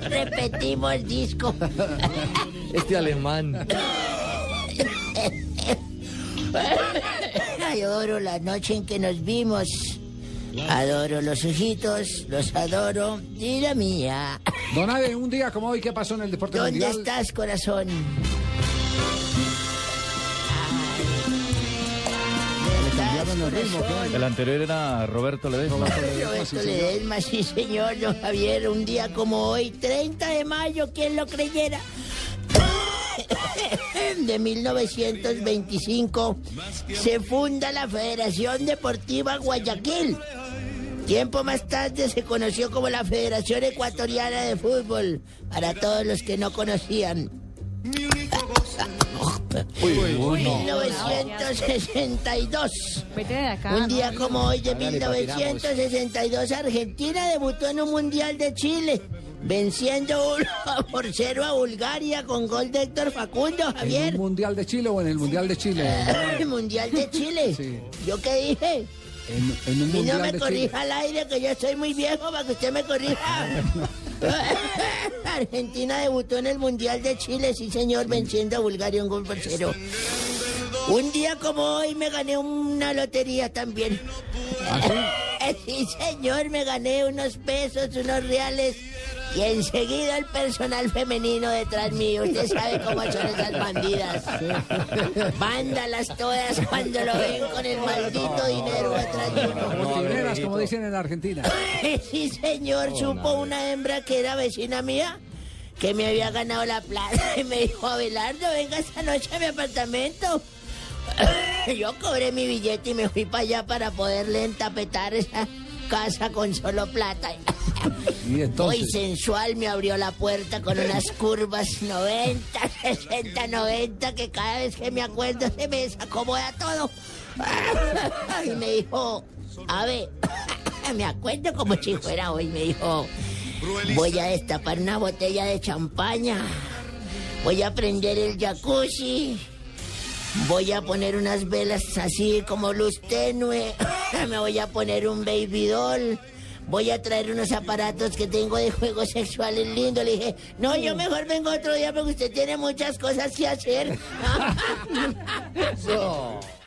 Repetimos disco. Este alemán. Adoro la noche en que nos vimos. Adoro los ojitos, los adoro. Y la mía. Don Ave, un día como hoy, ¿qué pasó en el deporte ¿Dónde mundial? estás, corazón? El anterior era Roberto Ledesma. Roberto Ledesma, sí señor, don Javier, un día como hoy, 30 de mayo, ¿quién lo creyera? De 1925 se funda la Federación Deportiva Guayaquil. Tiempo más tarde se conoció como la Federación Ecuatoriana de Fútbol, para todos los que no conocían. 1962. Vete de acá. Un día como hoy de Hágale, patinamos. 1962, Argentina debutó en un Mundial de Chile, venciendo 1 por 0 a Bulgaria con gol de Héctor Facundo, ¿En Javier. un mundial de Chile o en el mundial de Chile? El Mundial de Chile. Sí. ¿Yo qué dije? En, en un Y no me de corrija Chile. al aire, que yo estoy muy viejo para que usted me corrija. Argentina debutó en el Mundial de Chile, sí señor, venciendo a Bulgaria un gol por cero. Un día como hoy me gané una lotería también. Sí, señor, me gané unos pesos, unos reales. Y enseguida el personal femenino detrás mío. Usted sabe cómo son esas bandidas. Vándalas todas cuando lo ven con el maldito dinero detrás de uno. Como dicen en Argentina. Sí, señor, supo una hembra que era vecina mía que me había ganado la plata y me dijo, Abelardo, venga esta noche a mi apartamento. Yo cobré mi billete y me fui para allá para poderle entapetar esa casa con solo plata. Y entonces, sensual me abrió la puerta con unas curvas 90, 60, 90 que cada vez que me acuerdo se me desacomoda todo. Y me dijo, a ver, me acuerdo como si fuera hoy, me dijo, voy a destapar una botella de champaña, voy a prender el jacuzzi, voy a poner unas velas así como luz tenue, me voy a poner un baby doll. Voy a traer unos aparatos que tengo de juegos sexuales lindos. Le dije, no, yo mejor vengo otro día porque usted tiene muchas cosas que hacer.